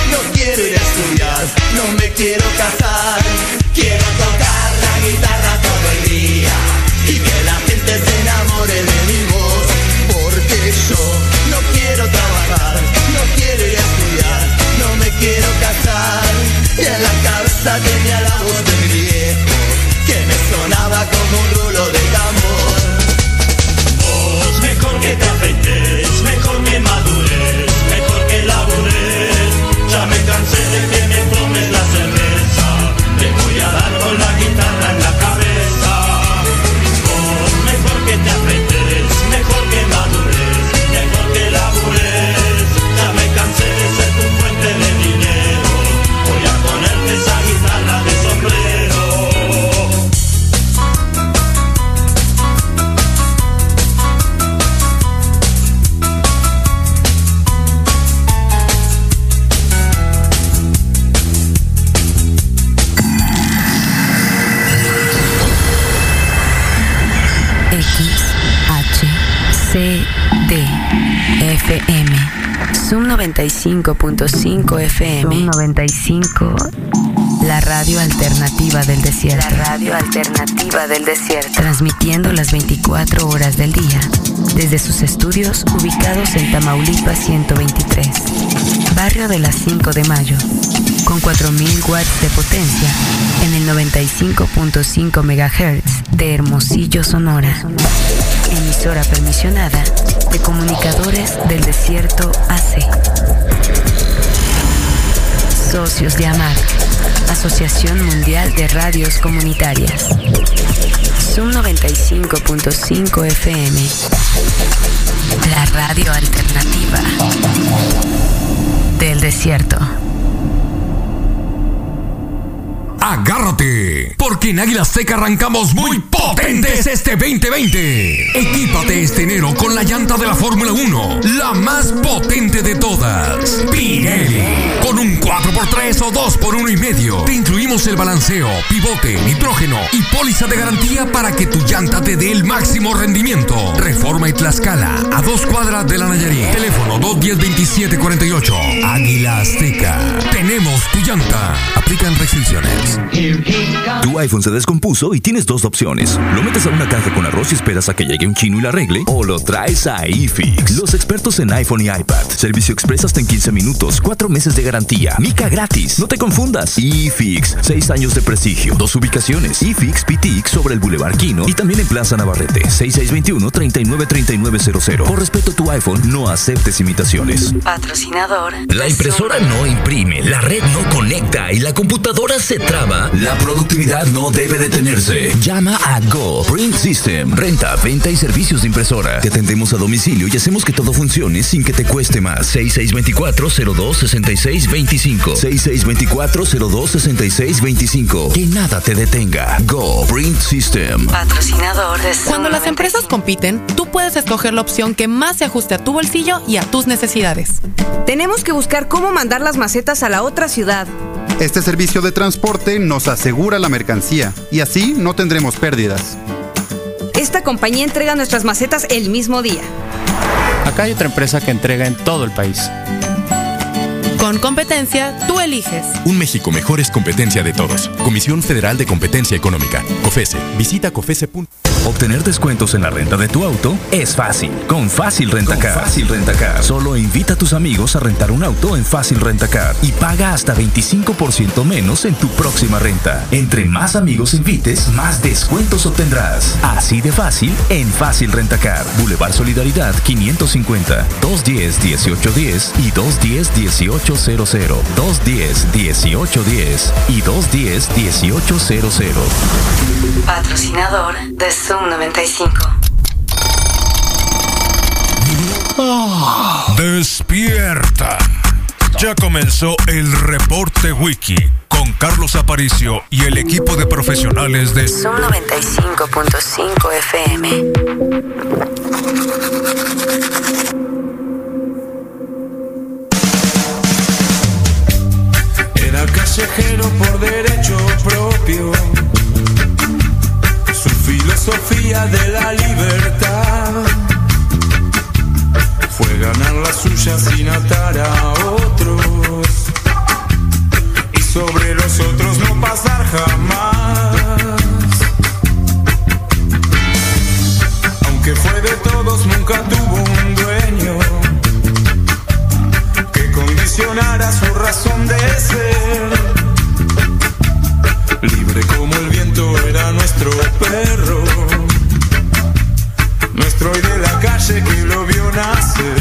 S5: 95.5 FM. Zoom 95. La radio alternativa del desierto. La radio alternativa del desierto. Transmitiendo las 24 horas del día. Desde sus estudios ubicados en Tamaulipas 123. Barrio de las 5 de Mayo. Con 4.000 watts de potencia. En el 95.5 MHz de Hermosillo, Sonora. Emisora permisionada de Comunicadores del Desierto AC. Socios de AMAC, Asociación Mundial de Radios Comunitarias. Zoom 95.5 FM. La radio alternativa del desierto.
S30: Agárrate, porque en Águila Seca arrancamos muy potentes este 2020. Equípate este enero con la llanta de la Fórmula 1, la más potente de todas, Pirelli. Con un 4x3 o 2x1 y medio, te incluimos el balanceo, pivote, nitrógeno y póliza de garantía para que tu llanta te dé el máximo rendimiento. Reforma y Tlaxcala, a dos cuadras de la Nayarit. Teléfono 210-2748. Águila Azteca. Tenemos tu llanta. Aplican restricciones.
S6: Tu iPhone se descompuso y tienes dos opciones. Lo metes a una caja con arroz y esperas a que llegue un chino y lo arregle, o lo traes a iFix. Los expertos en iPhone y iPad. Servicio express hasta en 15 minutos, 4 meses de garantía. Mica gratis. No te confundas. iFix, 6 años de prestigio, dos ubicaciones. iFix PTX sobre el Boulevard Quino y también en Plaza Navarrete, 6621-393900. Por respeto a tu iPhone, no aceptes imitaciones.
S5: Patrocinador.
S6: La impresora no imprime, la red no conecta y la computadora se La productividad no debe detenerse. Llama a Go Print System. Renta, venta y servicios de impresora. Te atendemos a domicilio y hacemos que todo funcione sin que te cueste más. 6624-026625. 6624-026625. Que nada te detenga. Go Print System.
S5: Patrocinador de
S31: Cuando las empresas compiten, tú puedes escoger la opción que más se ajuste a tu bolsillo y a tus necesidades.
S32: Tenemos que buscar cómo mandar las macetas a la otra ciudad.
S33: Este servicio de transporte nos asegura la mercancía y así no tendremos pérdidas.
S32: Esta compañía entrega nuestras macetas el mismo día.
S23: Acá hay otra empresa que entrega en todo el país.
S31: Con competencia, tú eliges.
S34: Un México mejor es competencia de todos. Comisión Federal de Competencia Económica. COFESE. Visita COFESE.
S6: Obtener descuentos en la renta de tu auto es fácil. Con Fácil Rentacar. Fácil Rentacar. Solo invita a tus amigos a rentar un auto en Fácil Rentacar y paga hasta 25% menos en tu próxima renta. Entre más amigos invites, más descuentos obtendrás. Así de fácil en Fácil Rentacar. Boulevard Solidaridad 550 210 1810 y 210 1800. 210 1810 y 210 1800.
S5: Patrocinador de Zoom 95.
S11: Despierta. Ya comenzó el reporte wiki con Carlos Aparicio y el equipo de profesionales de
S5: Zoom 95.5 FM.
S35: Era callejero por derecho propio. Su filosofía de la libertad fue ganar la suya sin atar a otros. Y sobre los otros no pasar jamás. Aunque fue de todos, nunca tuvo un dueño que condicionara su razón de ser. Libre como el viento era nuestro perro, nuestro hoy de la calle que lo vio nacer.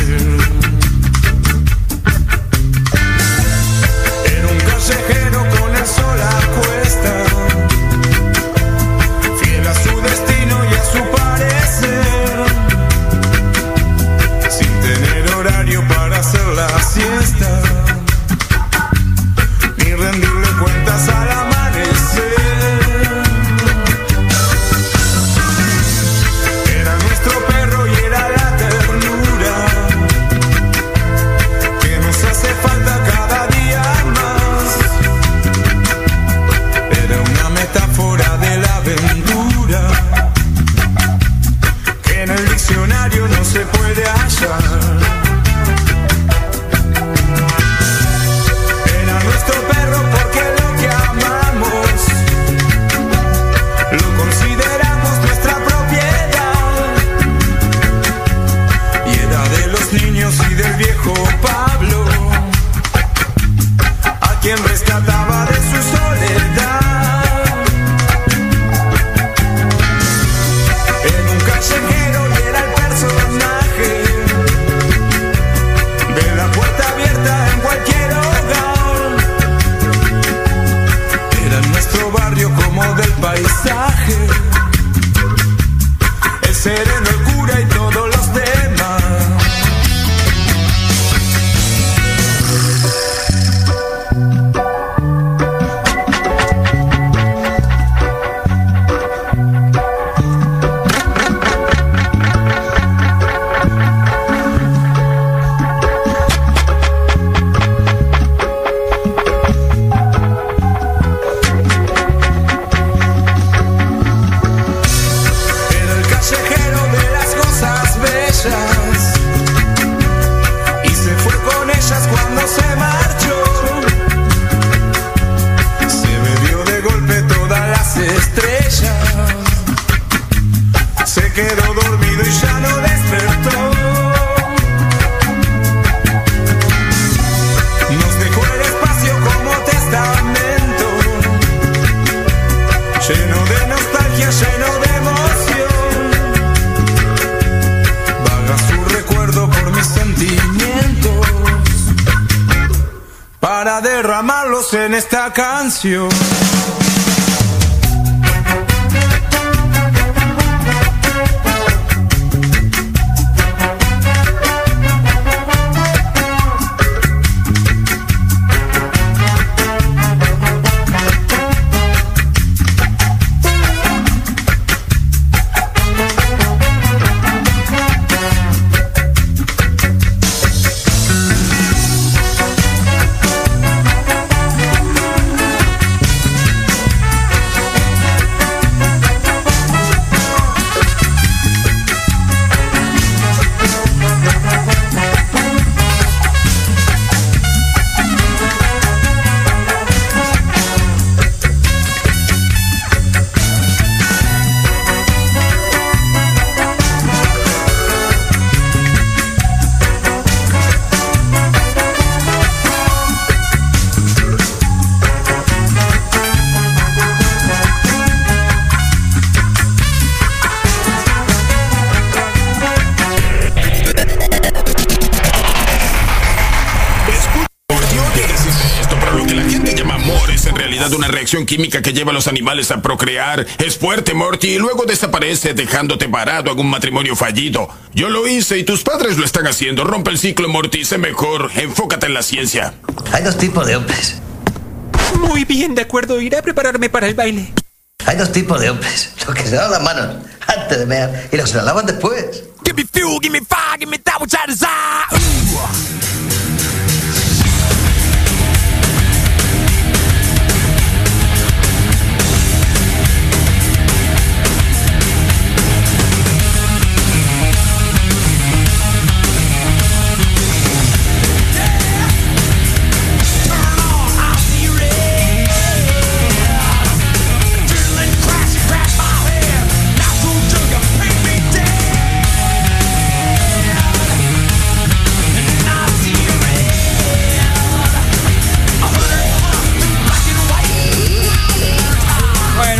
S35: En esta canción.
S36: Química que lleva a los animales a procrear. Es fuerte, Morty, y luego desaparece dejándote parado en un matrimonio fallido. Yo lo hice y tus padres lo están haciendo. Rompe el ciclo, Morty, sé mejor. Enfócate en la ciencia.
S37: Hay dos tipos de hombres.
S38: Muy bien, de acuerdo. Iré a prepararme para el baile.
S37: Hay dos tipos de hombres. Los que se lavan las manos antes de mear y los que se las lavan después.
S38: Give me fuel, give me fire, give me that which I desire.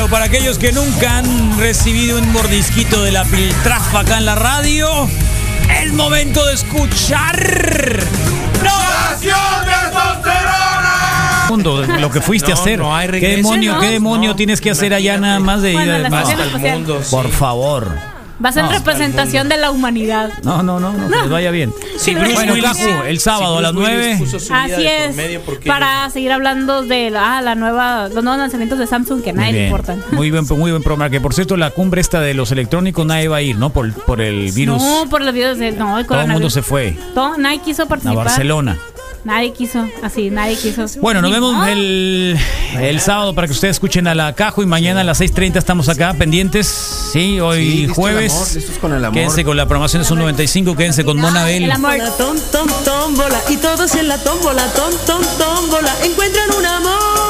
S2: Para aquellos que nunca han recibido un mordisquito de la piltrafa acá en la radio, es momento de escuchar. Mundo, lo que fuiste a
S8: No,
S2: hacer.
S8: no hay
S2: ¿Qué demonio,
S8: no,
S2: qué demonio
S8: no,
S2: tienes que hacer allá nada más de
S39: mundo,
S2: Por favor.
S39: Va a ser
S2: No,
S39: representación de la humanidad.
S2: No, no, no, no, que les vaya bien.
S39: Sí, Bruce
S2: bueno,
S39: Willis-
S2: el sábado a las 9.
S39: Así es. Para seguir hablando de la, ah, la nueva, los nuevos lanzamientos de Samsung que a nadie le
S2: bien.
S39: importan.
S2: Muy bien, muy buen programa. Que por cierto, la cumbre esta de los electrónicos nadie va a ir, ¿no? Por, por el virus.
S39: No, por los videos de. No, el
S2: Todo el mundo se fue
S39: Todo- nadie quiso
S2: a
S39: participar.
S2: Barcelona.
S39: Nadie quiso, así, nadie quiso.
S2: Bueno, nos vemos el, el sábado para que ustedes escuchen a la Cajo y mañana a las 6.30 estamos acá pendientes. Sí, hoy
S3: Sí,
S2: jueves.
S3: amor, listos con el amor.
S2: Quédense con la programación de Sun 95, quédense con Monabel.
S39: El amor.
S40: Tom, tom, tómbola. Y todos en la tómbola, tom, tom, tómbola. Encuentran un amor.